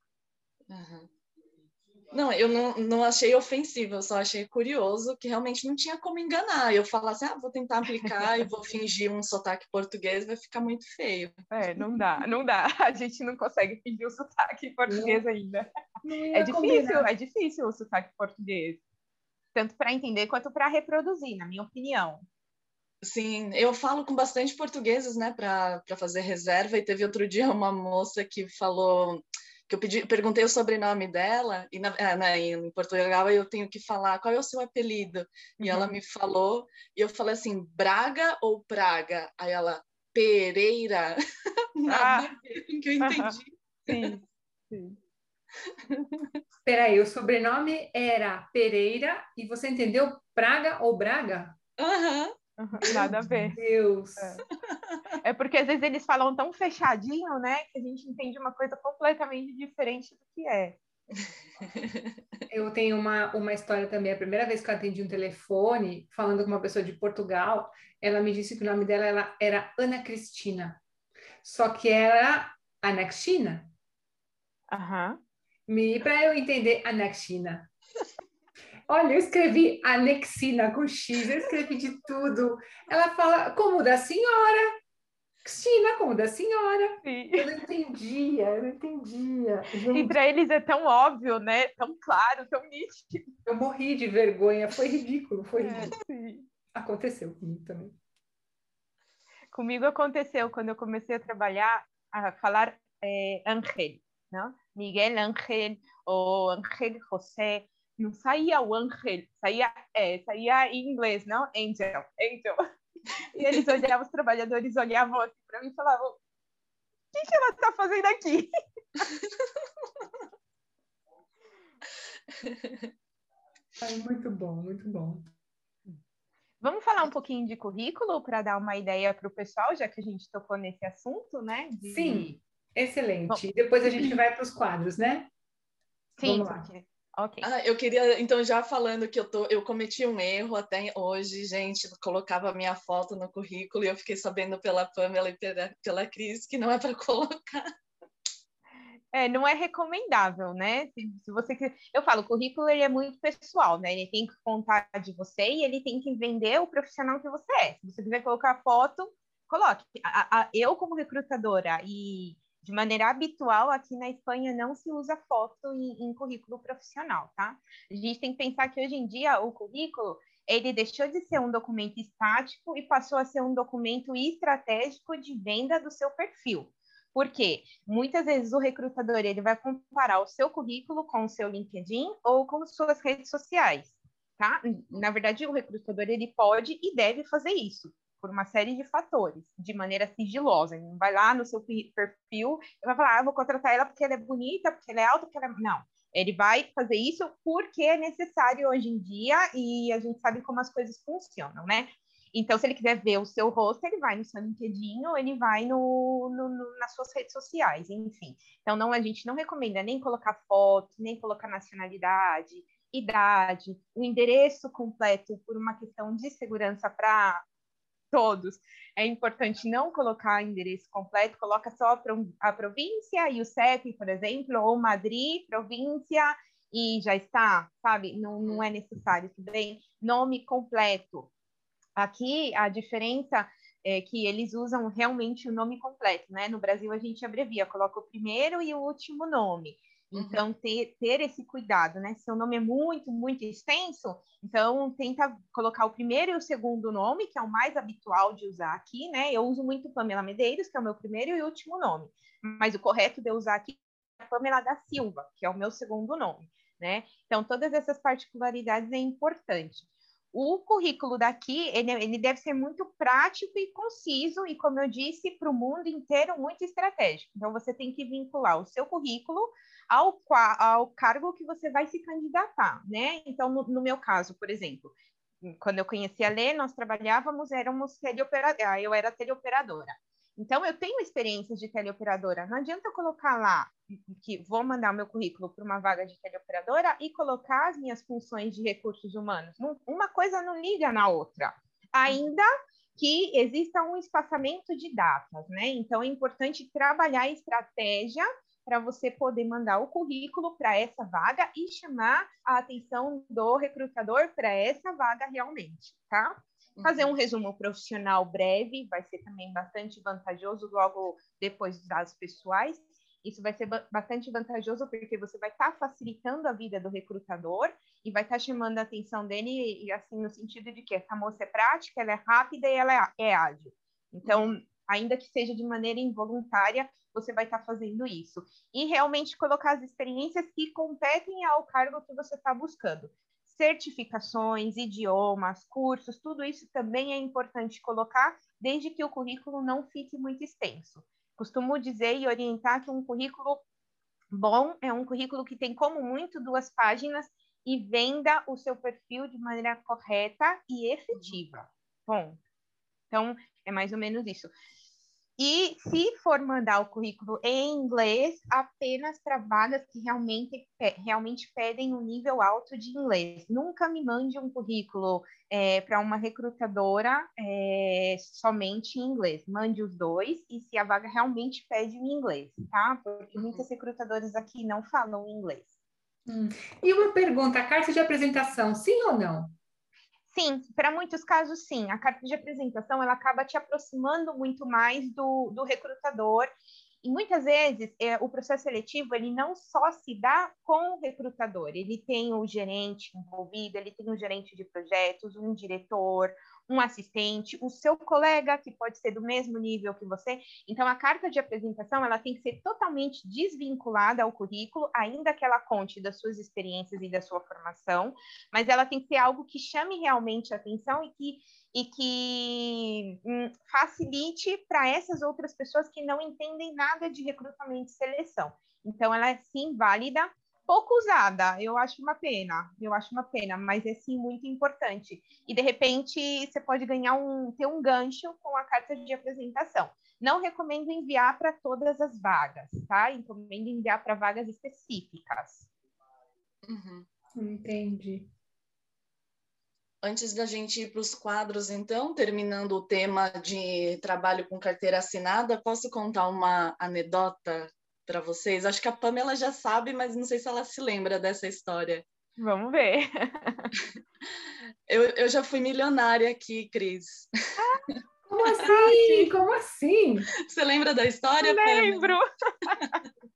Uhum. Não, eu não, não achei ofensivo, eu só achei curioso que realmente não tinha como enganar. Eu falar assim, ah, vou tentar aplicar e vou fingir um sotaque português, vai ficar muito feio. É, não dá, não dá. A gente não consegue fingir o sotaque português não. ainda. Não é difícil, combinar. é difícil o sotaque português tanto para entender quanto para reproduzir, na minha opinião. Sim, eu falo com bastante portugueses, né, para fazer reserva, e teve outro dia uma moça que falou que eu pedi, perguntei o sobrenome dela, e na, é, né, em Portugal eu tenho que falar qual é o seu apelido. E ela uhum. me falou, e eu falei assim, Braga ou Praga? Aí ela, Pereira. Nada ah. que eu entendi. Sim, sim. Peraí, o sobrenome era Pereira e você entendeu Praga ou Braga? Aham. Uhum. Nada a ver. Deus. É. é. porque às vezes eles falam tão fechadinho, né, que a gente entende uma coisa completamente diferente do que é. Eu tenho uma, uma história também. A primeira vez que eu atendi um telefone falando com uma pessoa de Portugal, ela me disse que o nome dela era, era Ana Cristina. Só que era Anexina. Aham. Me para eu entender anexina. Olha, eu escrevi anexina com X, eu escrevi de tudo. Ela fala como da senhora. Cristina, como da senhora. Sim. Eu não entendia, eu não entendia. Gente, e para eles é tão óbvio, né? Tão claro, tão nítido. Eu morri de vergonha, foi ridículo, foi é, ridículo. Aconteceu comigo também. Comigo aconteceu quando eu comecei a trabalhar, a falar é, Angel. ¿no? Miguel Ángel ou Ángel José, não saía o Ángel, saía, é, saía em inglês, não? Angel, Angel. E eles olhavam, os trabalhadores olhavam assim para mim e falavam: o que, que ela está fazendo aqui? muito bom, muito bom. Vamos falar um pouquinho de currículo para dar uma ideia para o pessoal, já que a gente tocou nesse assunto, né? De... Sim. Excelente. Bom. Depois a gente vai para os quadros, né? Sim, porque... Ok. Ah, eu queria, então, já falando que eu, tô, eu cometi um erro até hoje, gente, colocava a minha foto no currículo e eu fiquei sabendo pela Pamela e pela, pela Cris que não é para colocar. É, não é recomendável, né? Se, se você eu falo, o currículo ele é muito pessoal, né? Ele tem que contar de você e ele tem que vender o profissional que você é. Se você quiser colocar foto, coloque. A, a, eu como recrutadora e de maneira habitual, aqui na Espanha não se usa foto em, em, currículo profissional, tá? A gente tem que pensar que hoje em dia o currículo ele deixou de ser um documento estático e passou a ser um documento estratégico de venda do seu perfil. Porque muitas vezes o recrutador ele vai comparar o seu currículo com o seu LinkedIn ou com suas redes sociais, tá? Na verdade, o recrutador ele pode e deve fazer isso por uma série de fatores, de maneira sigilosa. Ele não vai lá no seu perfil e vai falar, ah, vou contratar ela porque ela é bonita, porque ela é alta, porque ela é... Não. Ele vai fazer isso porque é necessário hoje em dia e a gente sabe como as coisas funcionam, né? Então, se ele quiser ver o seu rosto, ele vai no seu LinkedIn ou ele vai no, no, no, nas suas redes sociais, enfim. Então, não, a gente não recomenda nem colocar foto, nem colocar nacionalidade, idade, o endereço completo por uma questão de segurança para todos. É importante não colocar endereço completo, coloca só a província e o CEP, por exemplo, ou Madrid, província, e já está, sabe? Não, não é necessário, bem? Nome completo. Aqui, a diferença é que eles usam realmente o nome completo, né? No Brasil a gente abrevia, coloca o primeiro e o último nome. Uhum. Então, ter, ter esse cuidado, né? Se o nome é muito, muito extenso, então tenta colocar o primeiro e o segundo nome, que é o mais habitual de usar aqui, né? Eu uso muito Pamela Medeiros, que é o meu primeiro e último nome. Mas o correto de eu usar aqui é Pamela da Silva, que é o meu segundo nome, né? Então, todas essas particularidades é importante o currículo daqui ele, ele, deve ser muito prático e conciso e como eu disse para o mundo inteiro muito estratégico então você tem que vincular o seu currículo ao, ao cargo que você vai se candidatar né então no, no meu caso por exemplo quando eu conheci a Lê nós trabalhávamos éramos teleoperadora ah, eu era teleoperadora então, eu tenho experiência de teleoperadora. Não adianta eu colocar lá que vou mandar o meu currículo para uma vaga de teleoperadora e colocar as minhas funções de recursos humanos. Uma coisa não liga na outra. Ainda que exista um espaçamento de datas, né? Então, é importante trabalhar a estratégia para você poder mandar o currículo para essa vaga e chamar a atenção do recrutador para essa vaga realmente, tá? Fazer um uhum. resumo profissional breve vai ser também bastante vantajoso logo depois dos dados pessoais. Isso vai ser bastante vantajoso porque você vai estar tá facilitando a vida do recrutador e vai estar tá chamando a atenção dele, e assim, no sentido de que essa moça é prática, ela é rápida e ela é, é ágil. Então. Ainda que seja de maneira involuntária, você vai estar tá fazendo isso. E realmente colocar as experiências que competem ao cargo que você está buscando certificações, idiomas, cursos, tudo isso também é importante colocar, desde que o currículo não fique muito extenso. Costumo dizer e orientar que um currículo bom é um currículo que tem como muito duas páginas e venda o seu perfil de maneira correta e efetiva. Bom, então é mais ou menos isso. E se for mandar o currículo em inglês, apenas para vagas que realmente, realmente pedem um nível alto de inglês. Nunca me mande um currículo é, para uma recrutadora é, somente em inglês. Mande os dois e se a vaga realmente pede em inglês, tá? Porque muitas recrutadoras aqui não falam inglês. Hum. E uma pergunta, a carta de apresentação, sim ou não? Sim, para muitos casos, sim. A carta de apresentação ela acaba te aproximando muito mais do, do recrutador. E muitas vezes é, o processo seletivo ele não só se dá com o recrutador, ele tem o gerente envolvido, ele tem um gerente de projetos, um diretor, um assistente, o seu colega, que pode ser do mesmo nível que você. Então, a carta de apresentação ela tem que ser totalmente desvinculada ao currículo, ainda que ela conte das suas experiências e da sua formação, mas ela tem que ser algo que chame realmente a atenção e que, e que hum, facilite para essas outras pessoas que não entendem nada de recrutamento e seleção. Então, ela é sim válida pouco usada, eu acho uma pena, eu acho uma pena, mas é sim muito importante. E de repente você pode ganhar um, ter um gancho com a carta de apresentação. Não recomendo enviar para todas as vagas, tá? Recomendo enviar para vagas específicas. Uhum. Entendi. Antes da gente ir para os quadros, então, terminando o tema de trabalho com carteira assinada, posso contar uma anedota para vocês? Acho que a Pamela já sabe, mas não sei se ela se lembra dessa história. Vamos ver. eu, eu já fui milionária aqui, Cris. Como assim? Como assim? Você lembra da história? Lembro.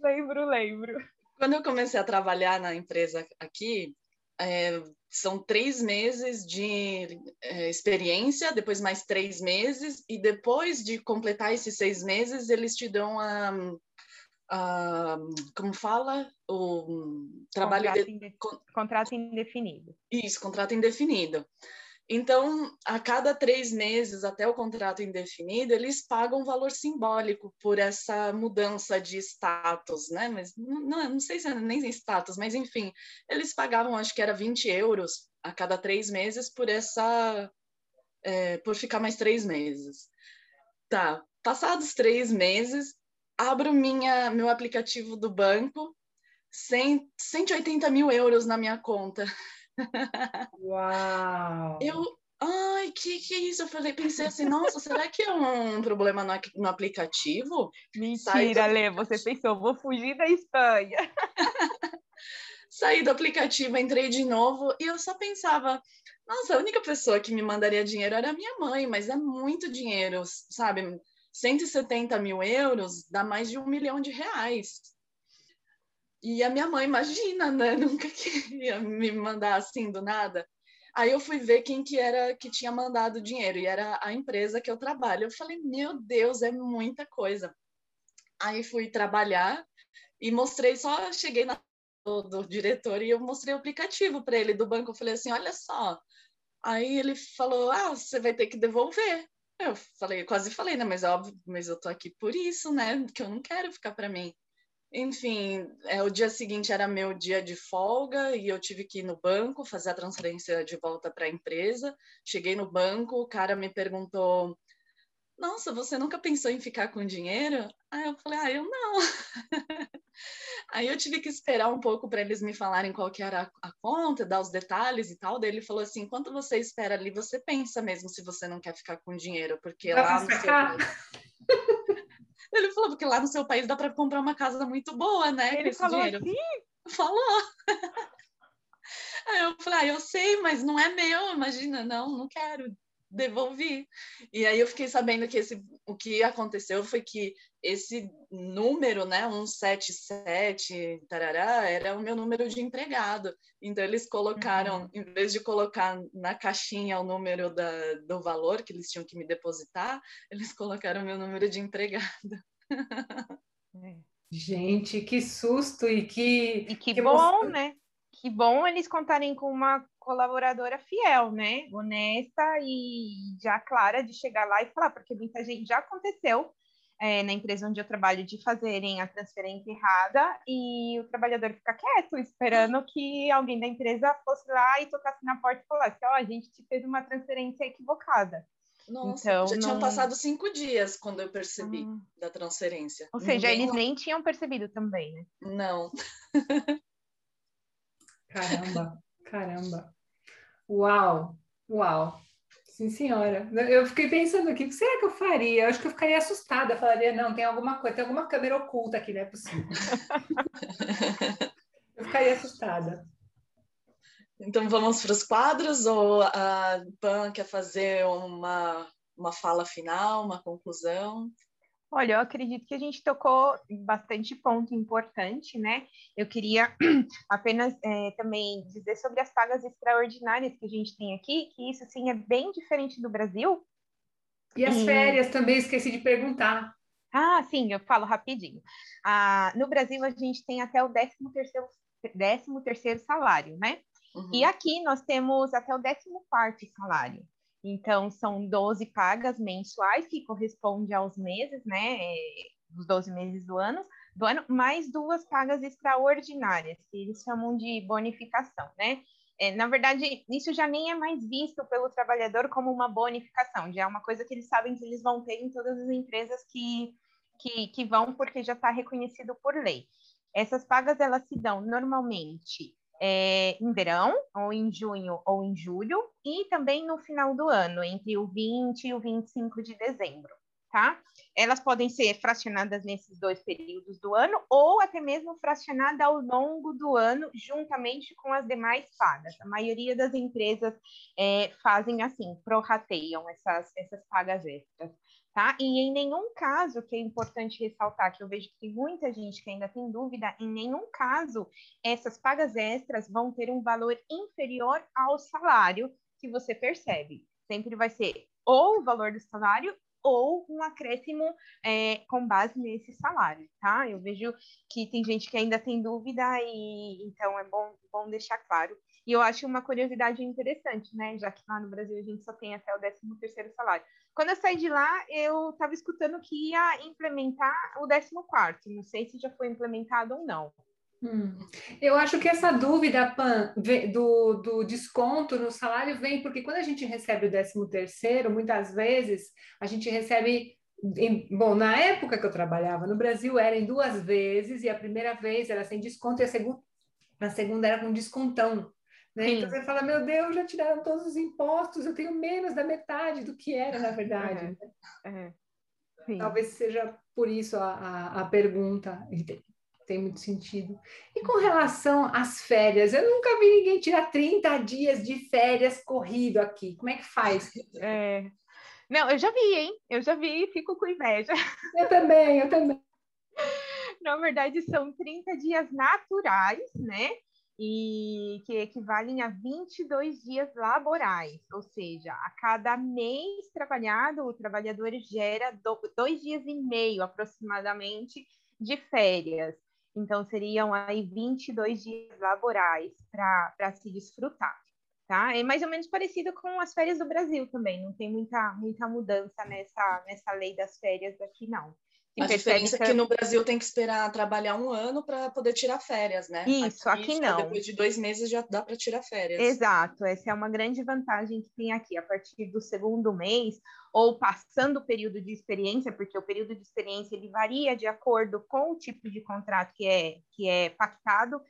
lembro, lembro. Quando eu comecei a trabalhar na empresa aqui, é, são três meses de é, experiência, depois mais três meses, e depois de completar esses seis meses, eles te dão a. a como fala? O trabalho. Contrato, de... contrato indefinido. Isso, contrato indefinido. Então, a cada três meses, até o contrato indefinido, eles pagam um valor simbólico por essa mudança de status, né? Mas não, não sei se é nem status, mas enfim, eles pagavam, acho que era 20 euros a cada três meses por essa, é, por ficar mais três meses. Tá, passados três meses, abro minha, meu aplicativo do banco, 100, 180 mil euros na minha conta. Uau! Eu, ai, que que é isso? Eu falei, pensei assim, nossa, será que é um problema no, no aplicativo? Mentira, Lê, você pensou, vou fugir da Espanha. saí do aplicativo, entrei de novo e eu só pensava, nossa, a única pessoa que me mandaria dinheiro era minha mãe, mas é muito dinheiro, sabe? 170 mil euros dá mais de um milhão de reais. E a minha mãe, imagina, né? Nunca queria me mandar assim do nada. Aí eu fui ver quem que era que tinha mandado o dinheiro e era a empresa que eu trabalho. Eu falei, meu Deus, é muita coisa. Aí fui trabalhar e mostrei, só cheguei na do, do diretor e eu mostrei o aplicativo para ele do banco. Eu falei assim, olha só. Aí ele falou, ah, você vai ter que devolver. Eu falei, quase falei, né? Mas óbvio, mas eu tô aqui por isso, né? Que eu não quero ficar para mim. Enfim, é, o dia seguinte era meu dia de folga e eu tive que ir no banco fazer a transferência de volta para a empresa. Cheguei no banco, o cara me perguntou: Nossa, você nunca pensou em ficar com dinheiro? Aí eu falei: Ah, eu não. Aí eu tive que esperar um pouco para eles me falarem qual que era a, conta, dar os detalhes e tal. Daí ele falou assim: Enquanto você espera ali, você pensa mesmo se você não quer ficar com dinheiro, porque Vai lá no seu. Ele falou, porque lá no seu país dá para comprar uma casa muito boa, né? Ele falou dinheiro. assim? Falou. Aí eu falei, ah, eu sei, mas não é meu, imagina, não, não quero, devolvi. E aí eu fiquei sabendo que esse, o que aconteceu foi que esse número, né, 177, tarará, era o meu número de empregado. Então eles colocaram, uhum. em vez de colocar na caixinha o número da, do valor que eles tinham que me depositar, eles colocaram o meu número de empregado. É. Gente, que susto e que. E que, que bom, né? Que bom eles contarem com uma colaboradora fiel, né? Honesta e já clara de chegar lá e falar, porque muita gente já aconteceu é, na empresa onde eu trabalho de fazerem a transferência errada e o trabalhador fica quieto, esperando que alguém da empresa fosse lá e tocasse na porta e falasse: Ó, oh, a gente te fez uma transferência equivocada. Nossa, então, já não... tinham passado cinco dias quando eu percebi ah. da transferência. Ou seja, Ninguém... eles nem tinham percebido também, né? Não. caramba, caramba. Uau, uau. Sim, senhora. Eu fiquei pensando aqui, o que será que eu faria? Eu acho que eu ficaria assustada, falaria, não, tem alguma coisa, tem alguma câmera oculta aqui, não é possível. eu ficaria assustada. Então vamos para os quadros ou a Pan quer fazer uma, uma fala final, uma conclusão? Olha, eu acredito que a gente tocou bastante ponto importante, né? Eu queria apenas é, também dizer sobre as pagas extraordinárias que a gente tem aqui, que isso sim é bem diferente do Brasil. E as e... férias também, esqueci de perguntar. Ah, sim, eu falo rapidinho. Ah, no Brasil, a gente tem até o 13 terceiro, 13 terceiro salário, né? Uhum. E aqui nós temos até o 14 quarto salário. Então, são 12 pagas mensuais, que corresponde aos meses, né? Os 12 meses do ano, do ano, mais duas pagas extraordinárias, que eles chamam de bonificação, né? É, na verdade, isso já nem é mais visto pelo trabalhador como uma bonificação, já é uma coisa que eles sabem que eles vão ter em todas as empresas que, que, que vão, porque já está reconhecido por lei. Essas pagas, elas se dão normalmente é, em verão, ou em junho ou em julho, e também no final do ano, entre o 20 e o 25 de dezembro, tá? Elas podem ser fracionadas nesses dois períodos do ano, ou até mesmo fracionada ao longo do ano, juntamente com as demais pagas. A maioria das empresas é, fazem assim, prorrateiam essas, essas pagas extras tá? E em nenhum caso, que é importante ressaltar, que eu vejo que tem muita gente que ainda tem dúvida, em nenhum caso essas pagas extras vão ter um valor inferior ao salário que você percebe. Sempre vai ser ou o valor do salário ou um acréscimo é, com base nesse salário, tá? Eu vejo que tem gente que ainda tem dúvida e então é bom, bom deixar claro. E eu acho uma curiosidade interessante, né? Já que lá no Brasil a gente só tem até o 13 terceiro salário. Quando eu saí de lá, eu estava escutando que ia implementar o 14 Não sei se já foi implementado ou não. Hum. Eu acho que essa dúvida, Pan, do, do desconto no salário vem porque quando a gente recebe o 13 terceiro, muitas vezes a gente recebe em, bom, na época que eu trabalhava no Brasil, era em duas vezes, e a primeira vez era sem desconto, e a, segu a segunda era com descontão. Né? Então você fala, meu Deus, já tiraram todos os impostos, eu tenho menos da metade do que era, na verdade. É, é. Talvez seja por isso a, a, a pergunta. tem muito sentido. E com relação às férias, eu nunca vi ninguém tirar 30 dias de férias corrido aqui. Como é que faz? É... Não, eu já vi, hein? Eu já vi e fico com inveja. Eu também, eu também. Na verdade, são 30 dias naturais, né? E que equivalem a 22 dias laborais, ou seja, a cada mês trabalhado, o trabalhador gera dois dias e meio aproximadamente de férias. Então, seriam aí 22 dias laborais para se desfrutar. Tá? É mais ou menos parecido com as férias do Brasil também, não tem muita, muita mudança nessa, nessa lei das férias aqui, não. A diferença que... é que no Brasil tem que esperar trabalhar um ano para poder tirar férias, né? Isso, aqui, aqui não. Depois de dois meses já dá para tirar férias. Exato, essa é uma grande vantagem que tem aqui. A partir do segundo mês, ou passando o período de experiência, porque o período de experiência ele varia de acordo com o tipo de contrato que é, que é pactado,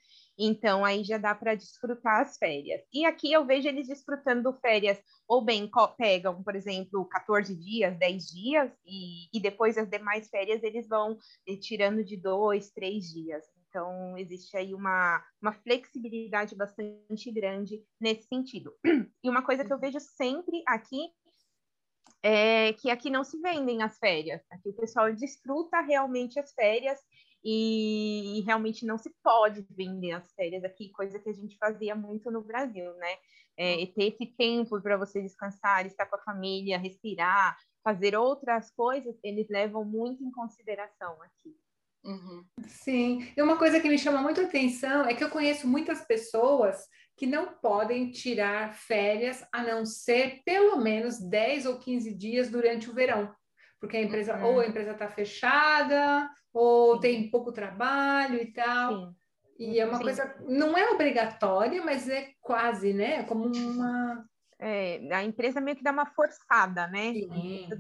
então, aí já dá para desfrutar as férias. E aqui eu vejo eles desfrutando férias, ou bem, pegam, por exemplo, 14 dias, 10 dias, e, e depois as demais férias eles vão eh, tirando de dois, três dias. Então, existe aí uma, uma flexibilidade bastante grande nesse sentido. E uma coisa que eu vejo sempre aqui é que aqui não se vendem as férias. Aqui o pessoal desfruta realmente as férias e, realmente não se pode vender as férias aqui, coisa que a gente fazia muito no Brasil, né? É, ter esse tempo para você descansar, estar com a família, respirar, fazer outras coisas, eles levam muito em consideração aqui. Uhum. Sim, e uma coisa que me chama muito atenção é que eu conheço muitas pessoas que não podem tirar férias a não ser pelo menos 10 ou 15 dias durante o verão porque a empresa uhum. ou a empresa está fechada ou Sim. tem pouco trabalho e tal. Sim. E é uma Sim. coisa, não é obrigatória, mas é quase, né? Como uma é, a empresa meio que dá uma forçada, né?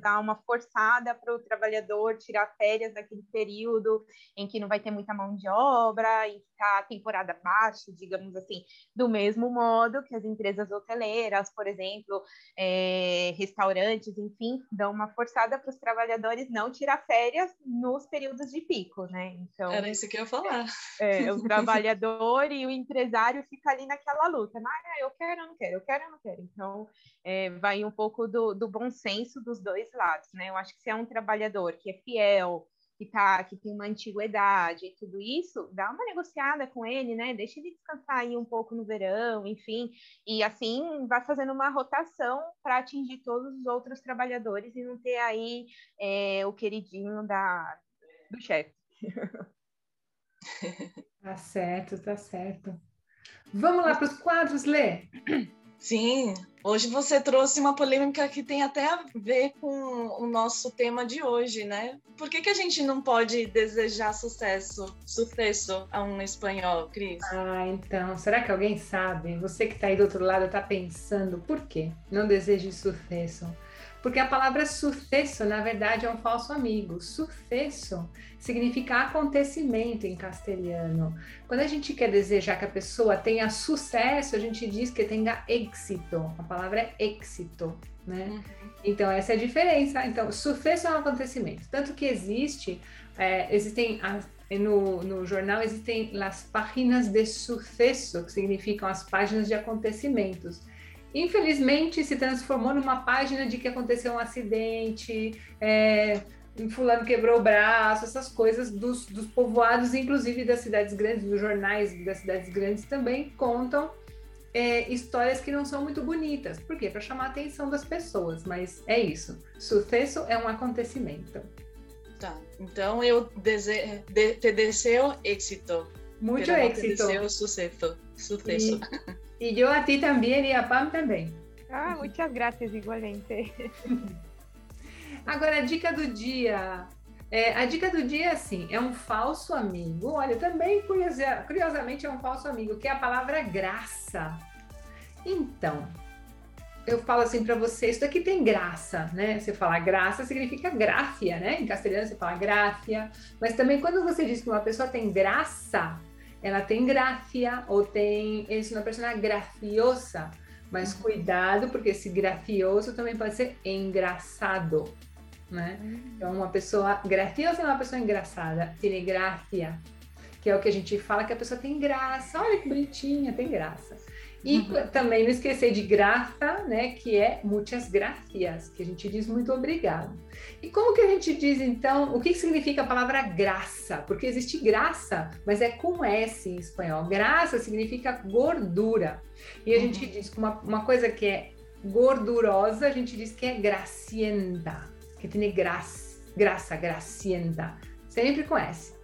Dá uma forçada para o trabalhador tirar férias naquele período em que não vai ter muita mão de obra, em está temporada baixa, digamos assim, do mesmo modo que as empresas hoteleiras, por exemplo, é, restaurantes, enfim, dão uma forçada para os trabalhadores não tirar férias nos períodos de pico, né? Então, Era isso que eu ia falar. É, o trabalhador e o empresário fica ali naquela luta. Ah, eu quero, eu não quero, eu quero, eu não quero. Então, então, é, vai um pouco do, do, bom senso dos dois lados, né? Eu acho que se é um trabalhador que é fiel, que tá, que tem uma antiguidade e tudo isso, dá uma negociada com ele, né? Deixa ele descansar aí um pouco no verão, enfim, e assim vai fazendo uma rotação para atingir todos os outros trabalhadores e não ter aí é, o queridinho da, do chefe. Tá certo, tá certo. Vamos lá para os quadros, Lê. Sim, hoje você trouxe uma polêmica que tem até a ver com o nosso tema de hoje, né? Por que, que a gente não pode desejar sucesso, sucesso a um espanhol, Cris? Ah, então, será que alguém sabe? Você que está aí do outro lado está pensando, por que não deseje sucesso? Porque a palavra sucesso, na verdade, é um falso amigo. Sucesso significa acontecimento em castelhano. Quando a gente quer desejar que a pessoa tenha sucesso, a gente diz que tenha êxito. A palavra é êxito, né? Uhum. Então, essa é a diferença. Então, sucesso é um acontecimento. Tanto que existe, é, existem no, no, jornal existem as páginas de sucesso, que significam as páginas de acontecimentos infelizmente se transformou numa página de que aconteceu um acidente, é, fulano quebrou o braço, essas coisas dos, dos povoados, inclusive das cidades grandes, dos jornais das cidades grandes também contam é, histórias que não são muito bonitas. Por quê? Para chamar a atenção das pessoas, mas é isso. Sucesso é um acontecimento. Tá, então eu dese de te desejo êxito. Muito êxito. Te desejo sucesso. sucesso. E... E eu a ti também e a Pam também. Ah, muitas graças, igualmente. Agora, a dica do dia. É, a dica do dia é assim: é um falso amigo. Olha, também curiosamente é um falso amigo, que é a palavra graça. Então, eu falo assim para você, isso daqui tem graça, né? Você fala graça significa gráfia, né? Em castelhano você fala gráfia, mas também quando você diz que uma pessoa tem graça, ela tem grafia ou tem. Eles uma pessoa grafiosa, mas uhum. cuidado, porque esse grafioso também pode ser engraçado, né? Uhum. Então, uma pessoa grafiosa é uma pessoa engraçada, tem grafia. que é o que a gente fala que a pessoa tem graça. Olha que bonitinha, tem graça. E uhum. também não esquecer de graça, né, que é muitas gracias, que a gente diz muito obrigado. E como que a gente diz então, o que significa a palavra graça? Porque existe graça, mas é com S em espanhol. Graça significa gordura. E a uhum. gente diz que uma, uma coisa que é gordurosa, a gente diz que é gracienta, que tem graça, graça, gracienta. Sempre com S.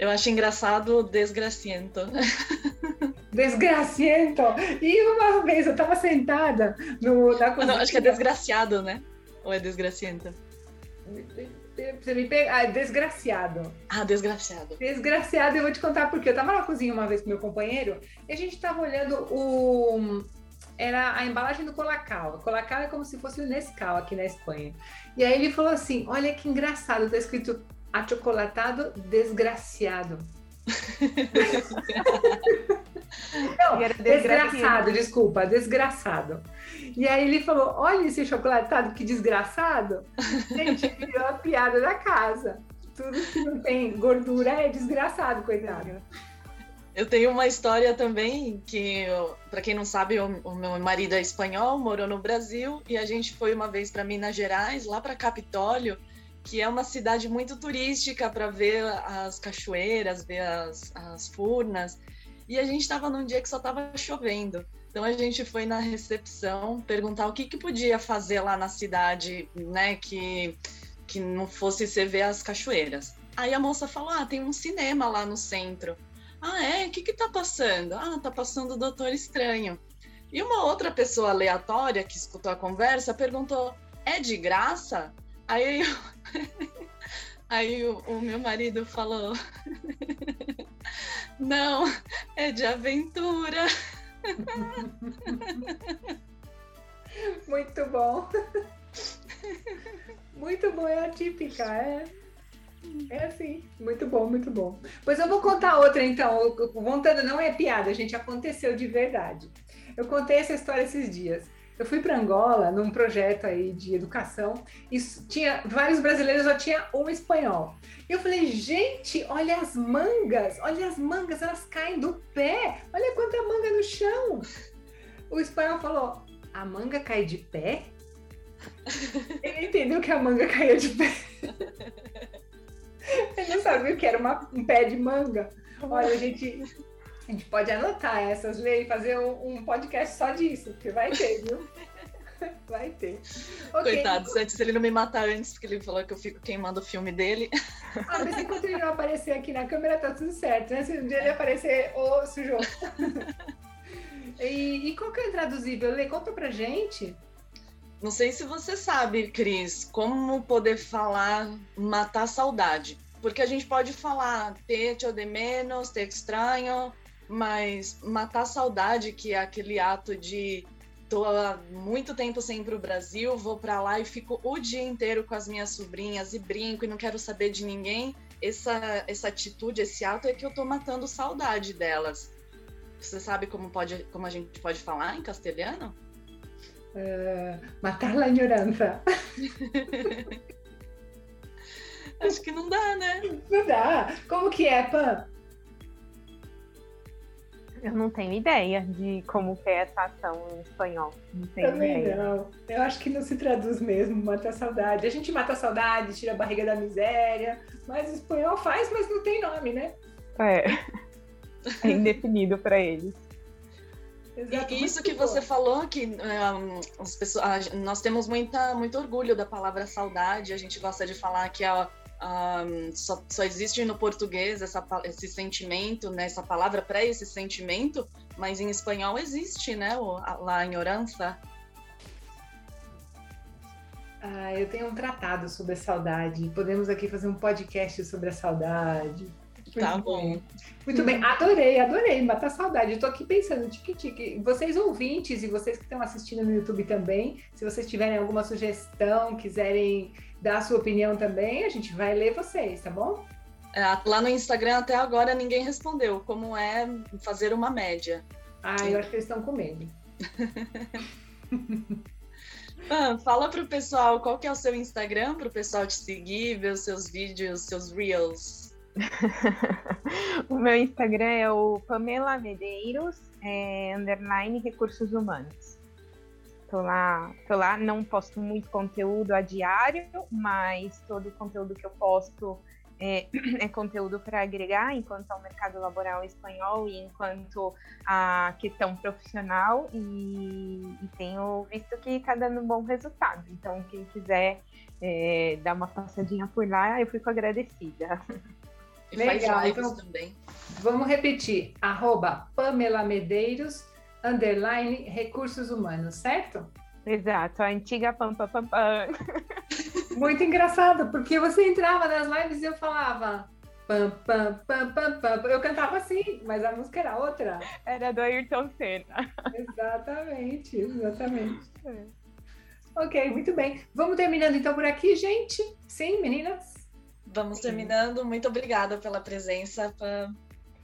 Eu acho engraçado desgraciento. Desgraciento! E uma vez eu estava sentada no, na cozinha. Não, acho que é desgraciado, né? Ou é desgraciento? Você me pega. Ah, desgraciado. Ah, desgraciado. Desgraciado, eu vou te contar porque eu estava na cozinha uma vez com meu companheiro e a gente estava olhando o. Era a embalagem do Colacau. Colacau é como se fosse o Nescau aqui na Espanha. E aí ele falou assim: Olha que engraçado, tá escrito achocolatado desgraciado. Não, desgraçado, desculpa, desgraçado. E aí ele falou: olha esse chocolatado, que desgraçado. Gente, virou a piada da casa. Tudo que não tem gordura é desgraçado, coitado. Eu tenho uma história também que, para quem não sabe, o, o, meu marido é espanhol, morou no Brasil e a gente foi uma vez para Minas Gerais, lá para Capitólio, que é uma cidade muito turística para ver as cachoeiras, ver as, as furnas. E a gente estava num dia que só estava chovendo. Então a gente foi na recepção perguntar o que, que podia fazer lá na cidade, né, que, que não fosse você ver as cachoeiras. Aí a moça falou: Ah, tem um cinema lá no centro. Ah, é? O que que tá passando? Ah, tá passando o Doutor Estranho. E uma outra pessoa aleatória que escutou a conversa perguntou: É de graça? Aí, eu... Aí o, o meu marido falou: Não, é de aventura. Muito bom. Muito bom, é a típica, é. É assim, muito bom, muito bom. Pois eu vou contar outra então. Contando não é piada, gente, aconteceu de verdade. Eu contei essa história esses dias. Eu fui para Angola num projeto aí de educação e tinha vários brasileiros, só tinha um espanhol. E eu falei, gente, olha as mangas, olha as mangas, elas caem do pé, olha quanta manga no chão. O espanhol falou, a manga cai de pé? Ele entendeu que a manga caía de pé. Ele não sabia o que era uma, um pé de manga. Olha, a gente a gente pode anotar essas leis e fazer um, um, podcast só disso, porque vai ter, viu? Vai ter. Okay. Coitado, se ele não me matar antes, porque ele falou que eu fico queimando o filme dele. Ah, mas enquanto ele não aparecer aqui na câmera, tá tudo certo, né? Se um dia ele aparecer, ô, oh, sujou. e, e qual que é intraduzível? Lê, conta pra gente. Não sei se você sabe, Cris, como poder falar matar saudade. Porque a gente pode falar te echo de menos, te estranho, mas matar a saudade, que é aquele ato de tô há muito tempo sem ir pro Brasil, vou para lá e fico o dia inteiro com as minhas sobrinhas e brinco e não quero saber de ninguém. Essa, essa atitude, esse ato é que eu tô matando saudade delas. Você sabe como, pode, como a gente pode falar em castelhano? Uh, matar la ignorância. Acho que não dá, né? Não dá. Como que é, Pan? Eu não tenho ideia de como é essa ação em espanhol. Não tenho Também ideia. não. Eu acho que não se traduz mesmo, mata a saudade. A gente mata a saudade, tira a barriga da miséria, mas o espanhol faz, mas não tem nome, né? É. É indefinido para eles. Exato, e isso que bom. você falou, que um, as pessoas, nós temos muita, muito orgulho da palavra saudade, a gente gosta de falar que a, um, só, só, existe no português essa, esse sentimento, né, essa palavra para esse sentimento, mas em espanhol existe, né, o, a, a añorança. Ah, eu tenho um tratado sobre a saudade. Podemos aqui fazer um podcast sobre a saudade. Muito tá bom. Bem. Muito bem, adorei, adorei matar saudade. Eu tô aqui pensando, tique-tique. Vocês ouvintes e vocês que estão assistindo no YouTube também, se vocês tiverem alguma sugestão, quiserem dar a sua opinião também, a gente vai ler vocês, tá bom? É, lá no Instagram até agora ninguém respondeu como é fazer uma média. Ah, eu acho que eles estão com medo. ah, fala pro pessoal qual que é o seu Instagram, pro pessoal te seguir, ver os seus vídeos, seus reels. o meu Instagram é o Pamela Medeiros, é, underline recursos humanos. Tô lá, tô lá, não posto muito conteúdo a diário, mas todo o conteúdo que eu posto é, é conteúdo para agregar enquanto ao mercado laboral espanhol e enquanto a questão profissional e, e tenho visto que está dando um bom resultado. Então, quem quiser é, dar uma passadinha por lá, eu fico agradecida. E Legal, então, também. Vamos repetir, arroba Pamela Medeiros, underline Recursos Humanos, certo? Exato, a antiga pam, pam, pam, pam. Muito engraçado, porque você entrava nas lives e eu falava pam, pam, pam, pam, pam. Eu cantava assim, mas a música era outra. Era do Ayrton Senna. Exatamente, exatamente. É. Ok, muito bem. Vamos terminando então por aqui, gente? Sim, meninas? Vamos terminando. Muito obrigada pela presença, Pam.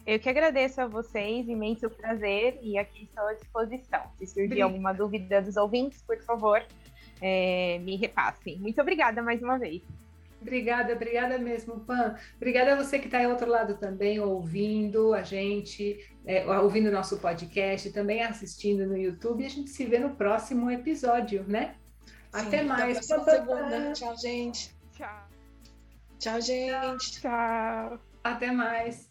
Eu que agradeço a vocês, imenso prazer, e aqui estou à disposição. Se surgir alguma dúvida dos ouvintes, por favor, é, me repassem. Muito obrigada mais uma vez. Obrigada, obrigada mesmo, Pan. Obrigada a você que está aí ao outro lado também, ouvindo a gente, é, ouvindo o nosso podcast, também assistindo no YouTube. E a gente se vê no próximo episódio, né? Sim, até mais. Até segunda. Tchau, gente. Tchau. Gente. Tchau. Até mais.